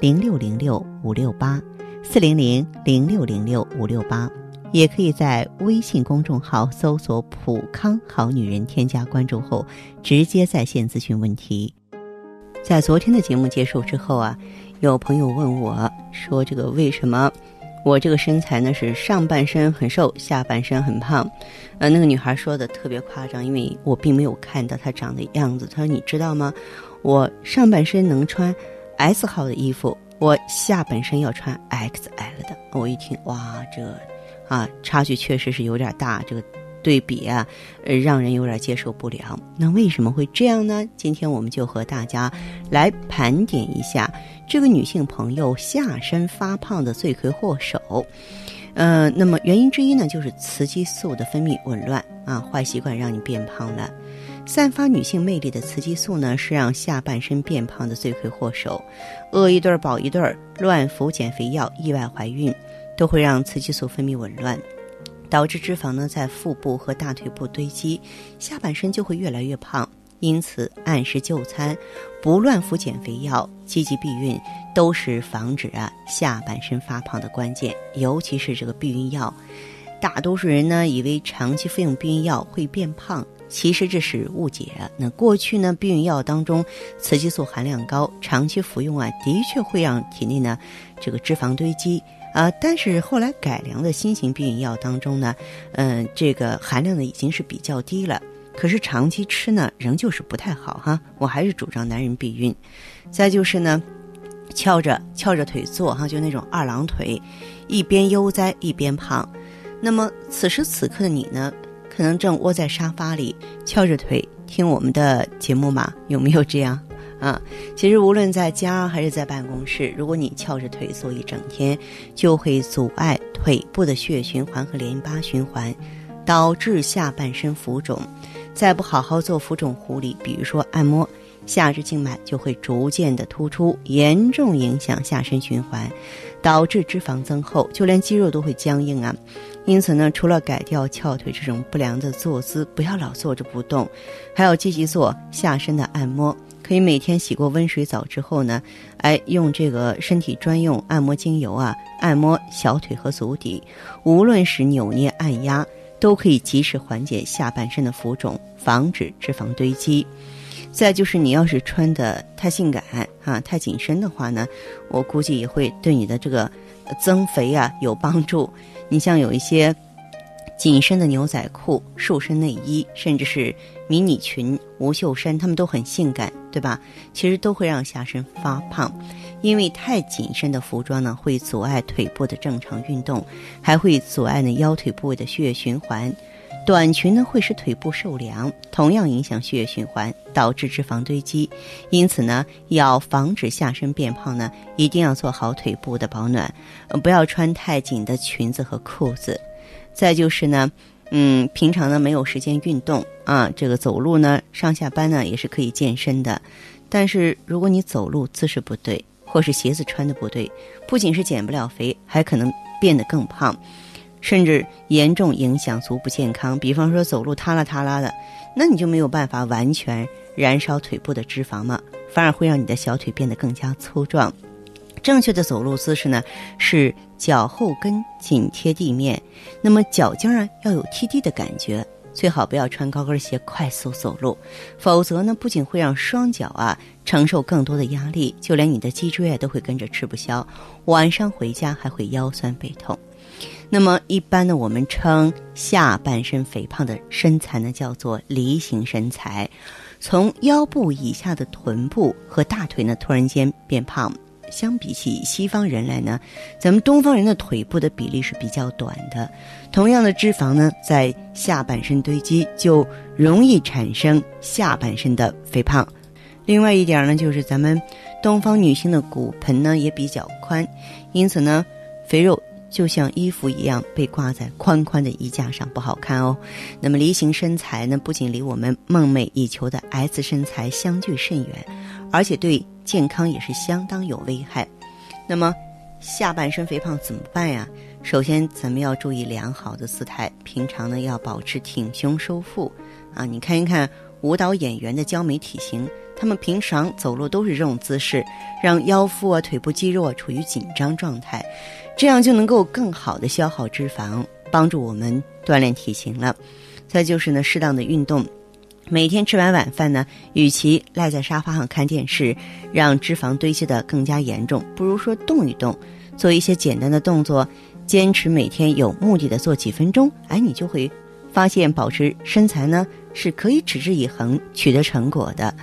零六零六五六八四零零零六零六五六八。也可以在微信公众号搜索“普康好女人”，添加关注后直接在线咨询问题。在昨天的节目结束之后啊，有朋友问我说：“这个为什么我这个身材呢是上半身很瘦，下半身很胖？”呃，那个女孩说的特别夸张，因为我并没有看到她长的样子。她说：“你知道吗？我上半身能穿 S 号的衣服，我下半身要穿 XL 的。”我一听，哇，这……啊，差距确实是有点大，这个对比啊，呃，让人有点接受不了。那为什么会这样呢？今天我们就和大家来盘点一下这个女性朋友下身发胖的罪魁祸首。呃，那么原因之一呢，就是雌激素的分泌紊乱啊，坏习惯让你变胖了。散发女性魅力的雌激素呢，是让下半身变胖的罪魁祸首。饿一顿儿饱一顿儿，乱服减肥药，意外怀孕。都会让雌激素分泌紊乱，导致脂肪呢在腹部和大腿部堆积，下半身就会越来越胖。因此，按时就餐，不乱服减肥药，积极避孕，都是防止啊下半身发胖的关键。尤其是这个避孕药，大多数人呢以为长期服用避孕药会变胖，其实这是误解。那过去呢，避孕药当中雌激素含量高，长期服用啊，的确会让体内呢这个脂肪堆积。啊，但是后来改良的新型避孕药当中呢，嗯，这个含量呢已经是比较低了。可是长期吃呢，仍旧是不太好哈。我还是主张男人避孕。再就是呢，翘着翘着腿坐哈，就那种二郎腿，一边悠哉一边胖。那么此时此刻的你呢，可能正窝在沙发里翘着腿听我们的节目嘛？有没有这样？啊，其实无论在家还是在办公室，如果你翘着腿坐一整天，就会阻碍腿部的血液循环和淋巴循环，导致下半身浮肿。再不好好做浮肿护理，比如说按摩，下肢静脉就会逐渐的突出，严重影响下身循环，导致脂肪增厚，就连肌肉都会僵硬啊。因此呢，除了改掉翘腿这种不良的坐姿，不要老坐着不动，还要积极做下身的按摩。可以每天洗过温水澡之后呢，哎，用这个身体专用按摩精油啊，按摩小腿和足底，无论是扭捏按压，都可以及时缓解下半身的浮肿，防止脂肪堆积。再就是你要是穿的太性感啊，太紧身的话呢，我估计也会对你的这个增肥啊有帮助。你像有一些。紧身的牛仔裤、瘦身内衣，甚至是迷你裙、无袖衫，它们都很性感，对吧？其实都会让下身发胖，因为太紧身的服装呢，会阻碍腿部的正常运动，还会阻碍呢腰腿部位的血液循环。短裙呢，会使腿部受凉，同样影响血液循环，导致脂肪堆积。因此呢，要防止下身变胖呢，一定要做好腿部的保暖，不要穿太紧的裙子和裤子。再就是呢，嗯，平常呢没有时间运动啊，这个走路呢上下班呢也是可以健身的，但是如果你走路姿势不对，或是鞋子穿的不对，不仅是减不了肥，还可能变得更胖，甚至严重影响足部健康。比方说走路塌拉塌拉的，那你就没有办法完全燃烧腿部的脂肪嘛，反而会让你的小腿变得更加粗壮。正确的走路姿势呢，是脚后跟紧贴地面，那么脚尖儿要有踢地的感觉，最好不要穿高跟鞋快速走路，否则呢，不仅会让双脚啊承受更多的压力，就连你的脊椎啊都会跟着吃不消，晚上回家还会腰酸背痛。那么一般呢，我们称下半身肥胖的身材呢叫做梨形身材，从腰部以下的臀部和大腿呢突然间变胖。相比起西方人来呢，咱们东方人的腿部的比例是比较短的，同样的脂肪呢，在下半身堆积，就容易产生下半身的肥胖。另外一点呢，就是咱们东方女性的骨盆呢也比较宽，因此呢，肥肉就像衣服一样被挂在宽宽的衣架上，不好看哦。那么梨形身材呢，不仅离我们梦寐以求的 S 身材相距甚远，而且对。健康也是相当有危害。那么，下半身肥胖怎么办呀？首先，咱们要注意良好的姿态，平常呢要保持挺胸收腹。啊，你看一看舞蹈演员的娇美体型，他们平常走路都是这种姿势，让腰腹啊、腿部肌肉啊处于紧张状态，这样就能够更好的消耗脂肪，帮助我们锻炼体型了。再就是呢，适当的运动。每天吃完晚饭呢，与其赖在沙发上看电视，让脂肪堆积的更加严重，不如说动一动，做一些简单的动作，坚持每天有目的的做几分钟，哎，你就会发现保持身材呢是可以持之以恒取得成果的。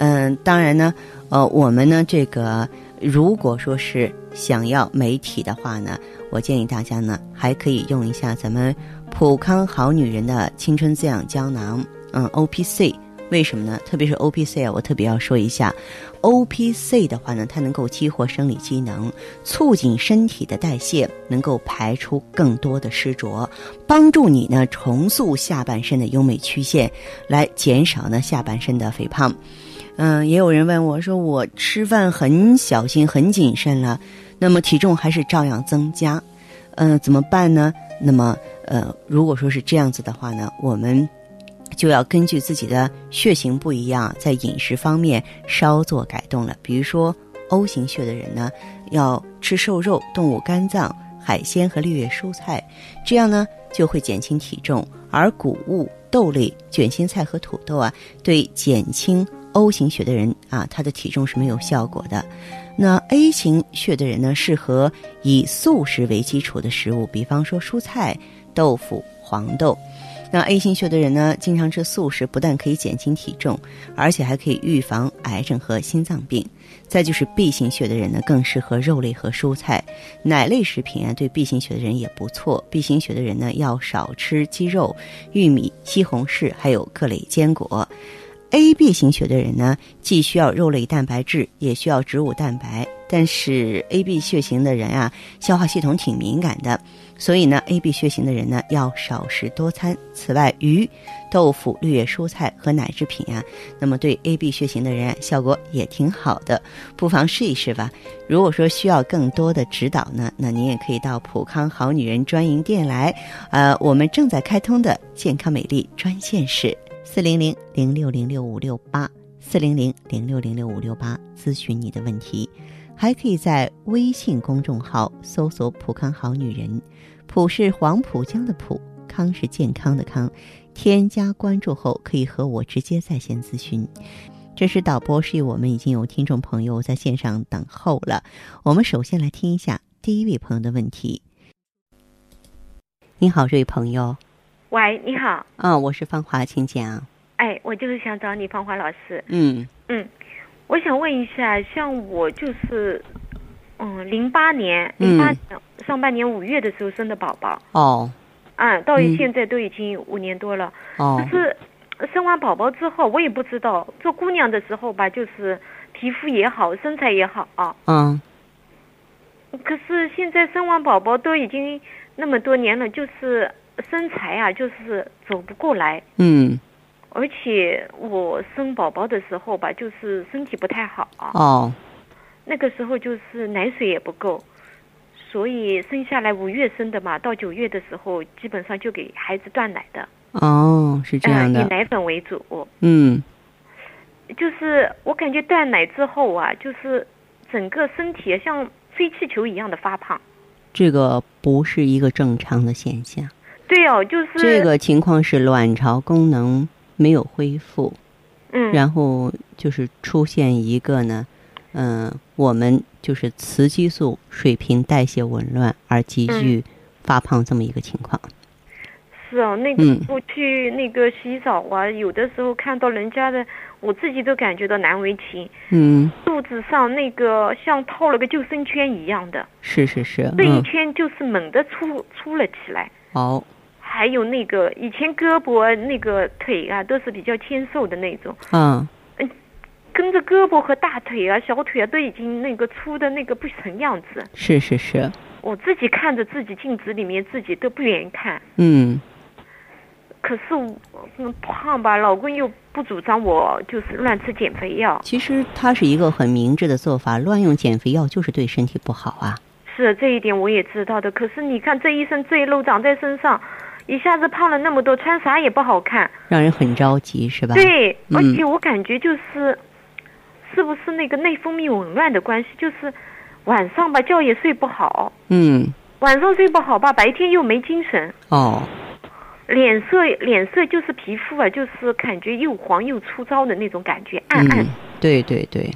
嗯，当然呢，呃，我们呢这个如果说是想要美体的话呢，我建议大家呢还可以用一下咱们普康好女人的青春滋养胶囊。嗯，O P C 为什么呢？特别是 O P C 啊，我特别要说一下，O P C 的话呢，它能够激活生理机能，促进身体的代谢，能够排出更多的湿浊，帮助你呢重塑下半身的优美曲线，来减少呢下半身的肥胖。嗯，也有人问我说，我吃饭很小心、很谨慎了，那么体重还是照样增加，嗯，怎么办呢？那么，呃，如果说是这样子的话呢，我们。就要根据自己的血型不一样，在饮食方面稍作改动了。比如说，O 型血的人呢，要吃瘦肉、动物肝脏、海鲜和绿叶蔬菜，这样呢就会减轻体重。而谷物、豆类、卷心菜和土豆啊，对减轻 O 型血的人啊，他的体重是没有效果的。那 A 型血的人呢，适合以素食为基础的食物，比方说蔬菜、豆腐、黄豆。那 A 型血的人呢，经常吃素食，不但可以减轻体重，而且还可以预防癌症和心脏病。再就是 B 型血的人呢，更适合肉类和蔬菜，奶类食品啊，对 B 型血的人也不错。B 型血的人呢，要少吃鸡肉、玉米、西红柿，还有各类坚果。A B 型血的人呢，既需要肉类蛋白质，也需要植物蛋白。但是 A B 血型的人啊，消化系统挺敏感的。所以呢，A B 血型的人呢要少食多餐。此外，鱼、豆腐、绿叶蔬菜和奶制品啊，那么对 A B 血型的人效果也挺好的，不妨试一试吧。如果说需要更多的指导呢，那您也可以到普康好女人专营店来。呃，我们正在开通的健康美丽专线是四零零零六零六五六八四零零零六零六五六八，咨询你的问题。还可以在微信公众号搜索“普康好女人”，普是黄浦江的浦，康是健康的康。添加关注后，可以和我直接在线咨询。这是导播示意我们已经有听众朋友在线上等候了。我们首先来听一下第一位朋友的问题。你好，这位朋友。喂，你好。啊，我是芳华，请讲。哎，我就是想找你，芳华老师。嗯嗯。我想问一下，像我就是，嗯，零八年零八上半年五月的时候生的宝宝。哦。嗯，到现在都已经五年多了。哦。就是生完宝宝之后，我也不知道做姑娘的时候吧，就是皮肤也好，身材也好啊。嗯。可是现在生完宝宝都已经那么多年了，就是身材啊，就是走不过来。嗯。而且我生宝宝的时候吧，就是身体不太好。哦。那个时候就是奶水也不够，所以生下来五月生的嘛，到九月的时候基本上就给孩子断奶的。哦，是这样的。以奶粉为主。嗯。就是我感觉断奶之后啊，就是整个身体像吹气球一样的发胖。这个不是一个正常的现象。对哦，就是这个情况是卵巢功能没有恢复，嗯，然后就是出现一个呢，嗯、我们就是雌激素水平代谢紊乱而急剧发胖这么一个情况。是哦，那个嗯。我去那个洗澡啊，有的时候看到人家的，我自己都感觉到难为情，嗯，肚子上那个像套了个救生圈一样的，是是是，这一嗯，圈就是猛地粗粗了起来。好，还有那个以前胳膊那个腿啊，都是比较纤瘦的那种，嗯，跟着胳膊和大腿啊、小腿啊都已经那个粗的那个不成样子。是是是，我自己看着自己镜子里面自己都不愿意看，嗯可是我嗯胖吧，老公又不主张我就是乱吃减肥药。其实他是一个很明智的做法，乱用减肥药就是对身体不好啊。是这一点我也知道的，可是你看这一身赘肉长在身上，一下子胖了那么多，穿啥也不好看。让人很着急，是吧？对，嗯而且我感觉就是，是不是那个内分泌紊乱的关系？就是晚上吧觉也睡不好，嗯，晚上睡不好吧，白天又没精神，哦，脸色脸色就是皮肤啊，就是感觉又黄又粗糙的那种感觉，暗暗。嗯，对对对，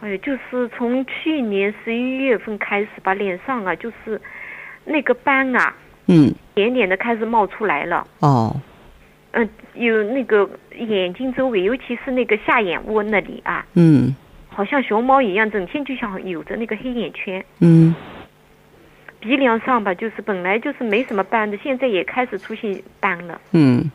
哎，就是从去年十一月份开始吧，脸上啊就是那个斑啊，嗯，点点的开始冒出来了。哦，嗯、有那个眼睛周围，尤其是那个下眼窝那里啊，嗯好像熊猫一样，整天就像有着那个黑眼圈。嗯，鼻梁上吧，就是本来就是没什么斑的，现在也开始出现斑了。嗯，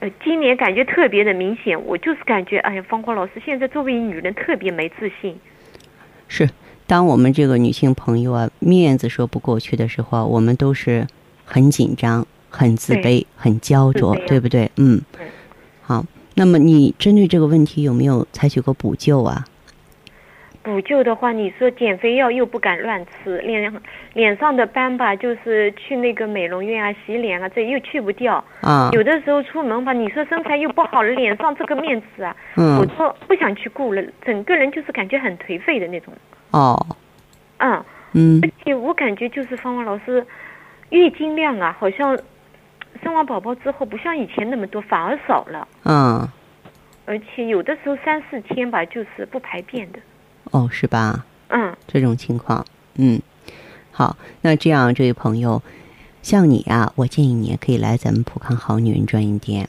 呃，今年感觉特别的明显，我就是感觉，哎呀，芳华老师现在作为女人特别没自信。是。当我们这个女性朋友啊，面子说不过去的时候啊，我们都是很紧张、很自卑、很焦灼对不对？嗯嗯。好，那么你针对这个问题有没有采取过补救啊？补救的话，你说减肥药又不敢乱吃，脸脸上的斑吧，就是去那个美容院啊洗脸啊，这又去不掉。啊，有的时候出门吧，你说身材又不好了，脸上这个面子啊，我嗯，都不想去顾了，整个人就是感觉很颓废的那种。哦，嗯，嗯。而且我感觉就是芳芳老师，月经量啊，好像生完宝宝之后不像以前那么多，反而少了，嗯，而且有的时候三四天吧，就是不排便的。哦，是吧？嗯。这种情况，嗯，好，那这样，这位朋友，像你啊，我建议你也可以来咱们普康好女人专营店。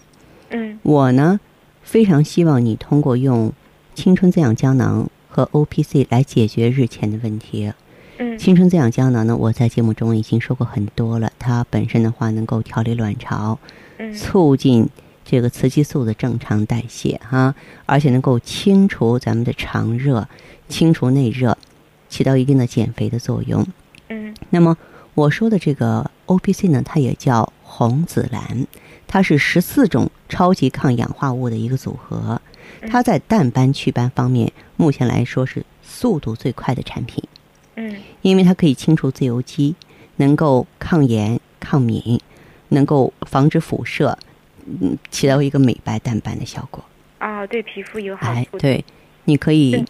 嗯。我呢，非常希望你通过用青春滋养胶囊和 O P C 来解决日前的问题。嗯青春滋养胶囊呢，我在节目中已经说过很多了，它本身的话能够调理卵巢，嗯促进这个雌激素的正常代谢哈、而且能够清除咱们的肠热，清除内热，起到一定的减肥的作用。嗯那么我说的这个 O P C 呢，它也叫红紫蓝，它是十四种超级抗氧化物的一个组合。它在淡斑祛斑方面，目前来说是速度最快的产品，嗯。因为它可以清除自由基，能够抗炎、抗敏，能够防止辐射，嗯，起到一个美白淡斑的效果。啊，对皮肤有好哎，处。对，你可以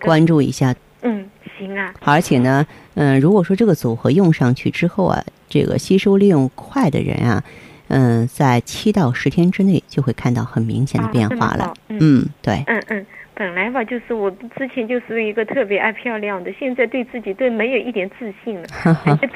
关注一下。嗯行啊，而且呢，嗯、如果说这个组合用上去之后啊，这个吸收利用快的人啊，嗯、在七到十天之内就会看到很明显的变化了。嗯，对，嗯嗯，本来吧，就是我之前就是一个特别爱漂亮的，现在对自己都没有一点自信了，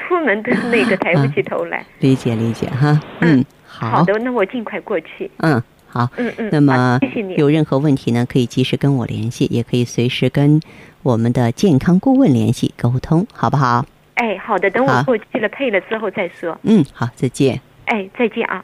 出门都那个抬不起头来。理解理解哈。嗯，好，好的，那我尽快过去。嗯，好。嗯嗯，那么谢谢你。有任何问题呢，可以及时跟我联系，也可以随时跟我们的健康顾问联系沟通，好不好？哎，好的，等我过去了配了之后再说。嗯，好，再见。哎，再见啊。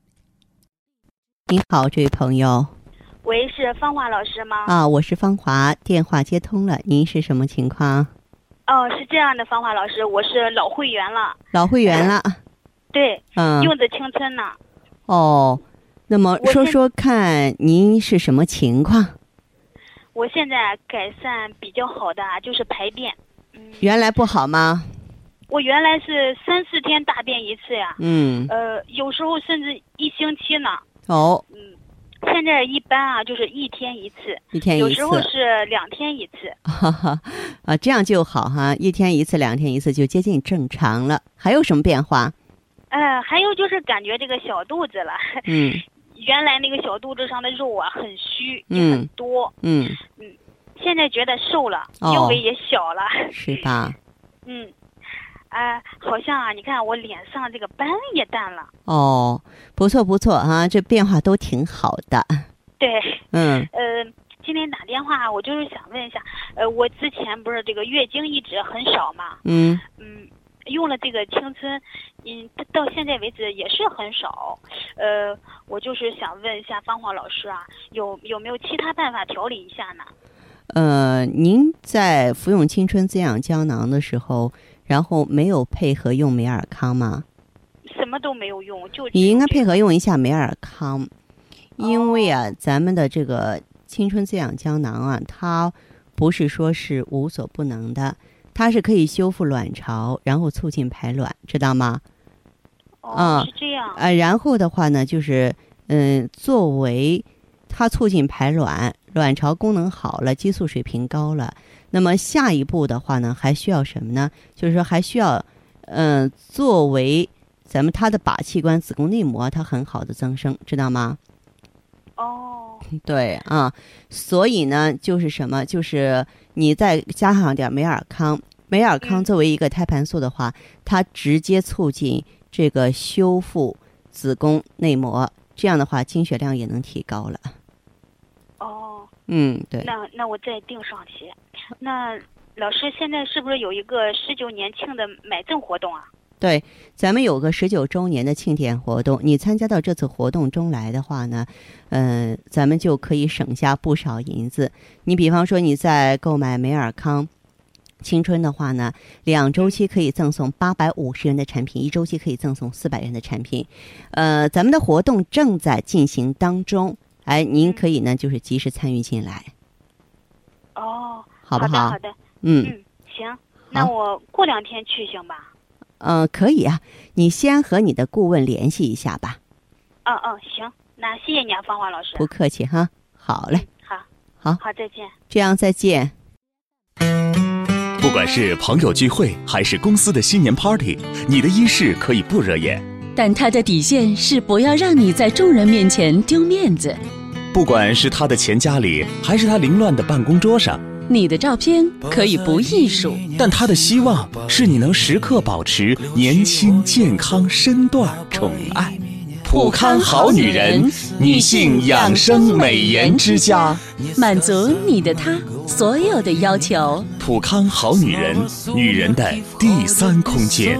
您好，这位朋友喂，是芳华老师吗？啊，我是芳华，电话接通了，您是什么情况？哦，是这样的，芳华老师，我是老会员了。老会员了，对，嗯，用的青春呢。哦，那么说说看，您是什么情况？我现在改善比较好的啊，就是排便。嗯，原来不好吗？我原来是三四天大便一次呀，嗯，呃，有时候甚至一星期呢。哦，嗯，现在一般啊，就是一天一次，一天一次有时，候是两天一次。哈哈，啊，这样就好哈，一天一次，两天一次就接近正常了。还有什么变化？呃，还有就是感觉这个小肚子了，嗯 原来那个小肚子上的肉啊很虚，也嗯很多，嗯嗯，现在觉得瘦了，哦腰围也小了。是吧？嗯，啊、好像啊，你看我脸上这个斑也淡了。哦，不错不错啊，这变化都挺好的。对，嗯呃，今天打电话我就是想问一下，呃，我之前不是这个月经一直很少嘛，嗯，嗯，用了这个青春，嗯，到到现在为止也是很少，呃，我就是想问一下芳华老师啊，有有没有其他办法调理一下呢？呃，您在服用青春滋养胶囊的时候，然后没有配合用美尔康吗？什么都没有用，就你应该配合。用一下美尔康，因为啊，咱们的这个青春滋养胶囊啊，它不是说是无所不能的，它是可以修复卵巢，然后促进排卵，知道吗？哦，啊是这样。啊，然后的话呢，就是嗯，作为它促进排卵，卵巢功能好了，激素水平高了，那么下一步的话呢，还需要什么呢？就是说还需要嗯、作为咱们它的靶器官子宫内膜，它很好的增生，知道吗？哦，对啊，所以呢，就是什么？就是你再加上点美尔康，美尔康嗯作为一个胎盘素的话，它直接促进这个修复子宫内膜，这样的话经血量也能提高了。哦，嗯，对，那那我再订上些。那老师现在是不是有一个十九年庆的买赠活动啊？对，咱们有个十九周年的庆典活动，你参加到这次活动中来的话呢，呃，咱们就可以省下不少银子。你比方说你在购买美尔康。青春的话呢，两周期可以赠送八百五十元的产品，一周期可以赠送四百元的产品。呃，咱们的活动正在进行当中，哎，您可以呢就是及时参与进来，哦，好不好？好的好的，嗯嗯，行，那我过两天去行吧？嗯、呃，可以啊，你先和你的顾问联系一下吧。嗯嗯，行，那谢谢你啊，芳华老师。不客气哈，好嘞，好，好好，再见。这样再见。不管是朋友聚会还是公司的新年 party，你的衣饰可以不惹眼。但他的底线是不要让你在众人面前丢面子。不管是他的钱夹里，还是他凌乱的办公桌上，你的照片可以不艺术，但他的希望是你能时刻保持年轻、健康、身段、宠爱。普康好女人，女性养生美颜之家。满足你的他所有的要求。普康好女人，女人的第三空间。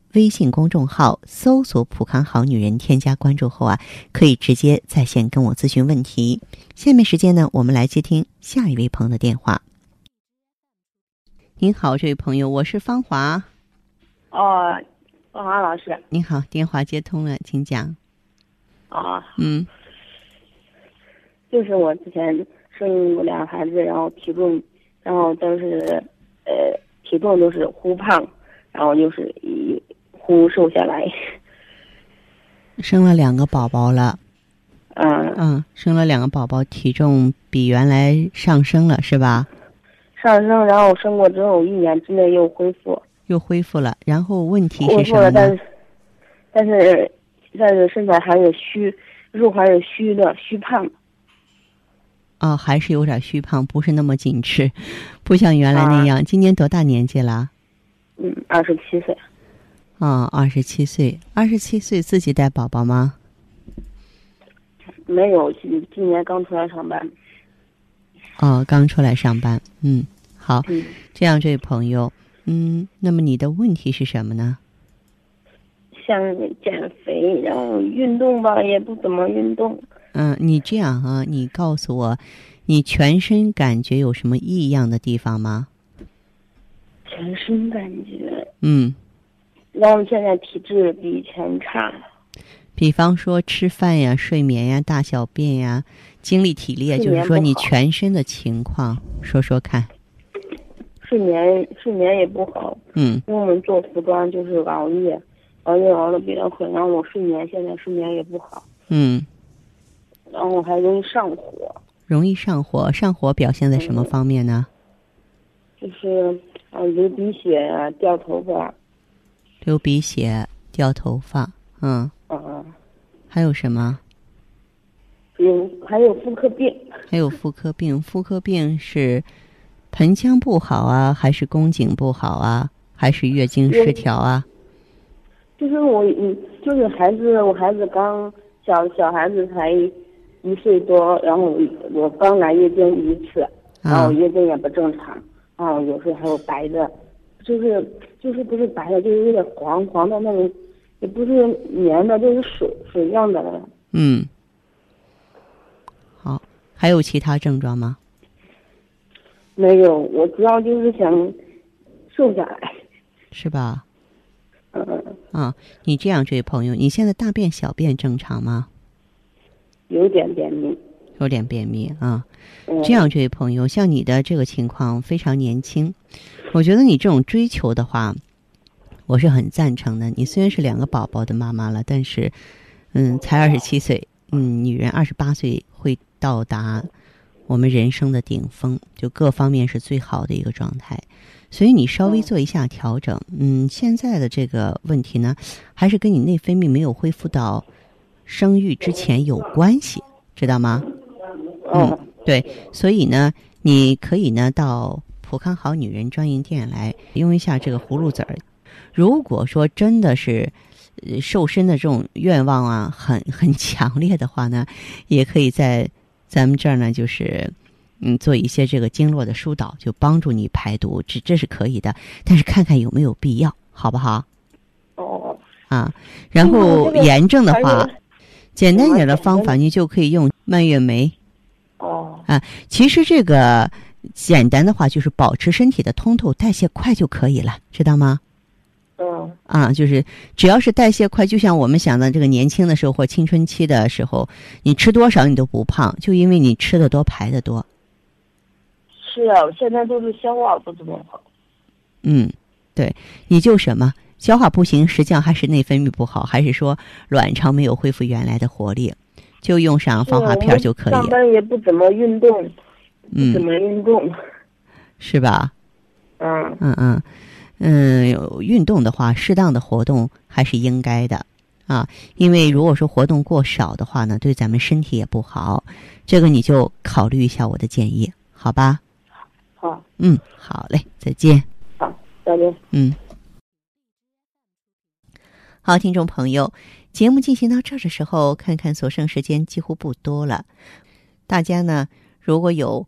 微信公众号搜索“普康好女人”，添加关注后啊，可以直接在线跟我咨询问题。下面时间呢，我们来接听下一位朋友的电话。您好，这位朋友，我是芳华。哦，芳华老师您好，电话接通了，请讲。啊，嗯就是我之前生过两个孩子，然后体重，然后都是呃体重都是忽胖，然后就是一忽瘦下来。生了两个宝宝了，嗯，嗯，生了两个宝宝，体重比原来上升了，是吧？上升，然后生过之后一年之内又恢复，又恢复了。然后问题是什么呢？但是但是但是身材还是虚，肉还是虚的，虚胖。哦，还是有点虚胖，不是那么紧致，不像原来那样。今年多大年纪了？嗯，二十七岁。啊，二十七岁，二十七岁自己带宝宝吗？没有，今今年刚出来上班。哦，刚出来上班。嗯，好，嗯，这样，这位朋友，嗯，那么你的问题是什么呢？想减肥，然后运动吧也不怎么运动。嗯，你这样啊，你告诉我，你全身感觉有什么异样的地方吗？全身感觉，嗯，然后现在体质比以前差。比方说吃饭呀、睡眠呀、大小便呀、精力体力就是说你全身的情况，说说看。睡眠睡眠也不好，嗯。因为我们做服装就是熬夜，熬夜熬的比较狠，然后我睡眠现在睡眠也不好，嗯，然后还容易上火，容易上火，上火表现在什么嗯。方面呢？就是啊流鼻血呀、掉头发，流鼻血、掉头发，嗯，啊，还有什么？有还有妇科病，还有妇科病，妇科病是盆腔不好啊，还是宫颈不好啊，还是月经失调啊？就是我嗯就是孩子，我孩子刚小小孩子才一岁多，然后我我刚来月经一次，然啊后月经也不正常，然后有时候还有白的，就是就是不是白的，就是有点黄黄的那种，也不是粘的，就是水水样的。嗯，好，还有其他症状吗？没有，我主要就是想瘦下来。是吧？嗯，啊，你这样，这位朋友，你现在大便、小便正常吗？有点便秘。有点便秘啊。嗯、这样，这位朋友，像你的这个情况非常年轻，我觉得你这种追求的话，我是很赞成的。你虽然是两个宝宝的妈妈了，但是，嗯，才二十七岁，嗯，女人二十八岁会到达我们人生的顶峰，就各方面是最好的一个状态。所以你稍微做一下调整，嗯，现在的这个问题呢，还是跟你内分泌没有恢复到生育之前有关系，知道吗？嗯对，所以呢，你可以呢到普康好女人专营店来用一下这个葫芦籽儿。如果说真的是呃瘦身的这种愿望啊，很很强烈的话呢，也可以在咱们这儿呢，就是嗯做一些这个经络的疏导，就帮助你排毒，这这是可以的。但是看看有没有必要，好不好？哦，啊，然后炎症的话，简单一点的方法，你就可以用蔓越莓。哦，啊其实这个简单的话，就是保持身体的通透、代谢快就可以了，知道吗？嗯啊，就是只要是代谢快，就像我们想的这个年轻的时候或青春期的时候，你吃多少你都不胖，就因为你吃的多排的多。是啊，现在都是消化不怎么好。嗯，对，你就什么消化不行，实际上还是内分泌不好，还是说卵巢没有恢复原来的活力，就用上防滑片儿就可以上，班也不怎么运动，不怎嗯，么运动。是吧？嗯嗯嗯嗯，有运动的话，适当的活动还是应该的啊。因为如果说活动过少的话呢，对咱们身体也不好。这个你就考虑一下我的建议，好吧？好，嗯，好嘞，再见。好，再见。嗯，好，听众朋友，节目进行到这儿的时候，看看所剩时间几乎不多了。大家呢，如果有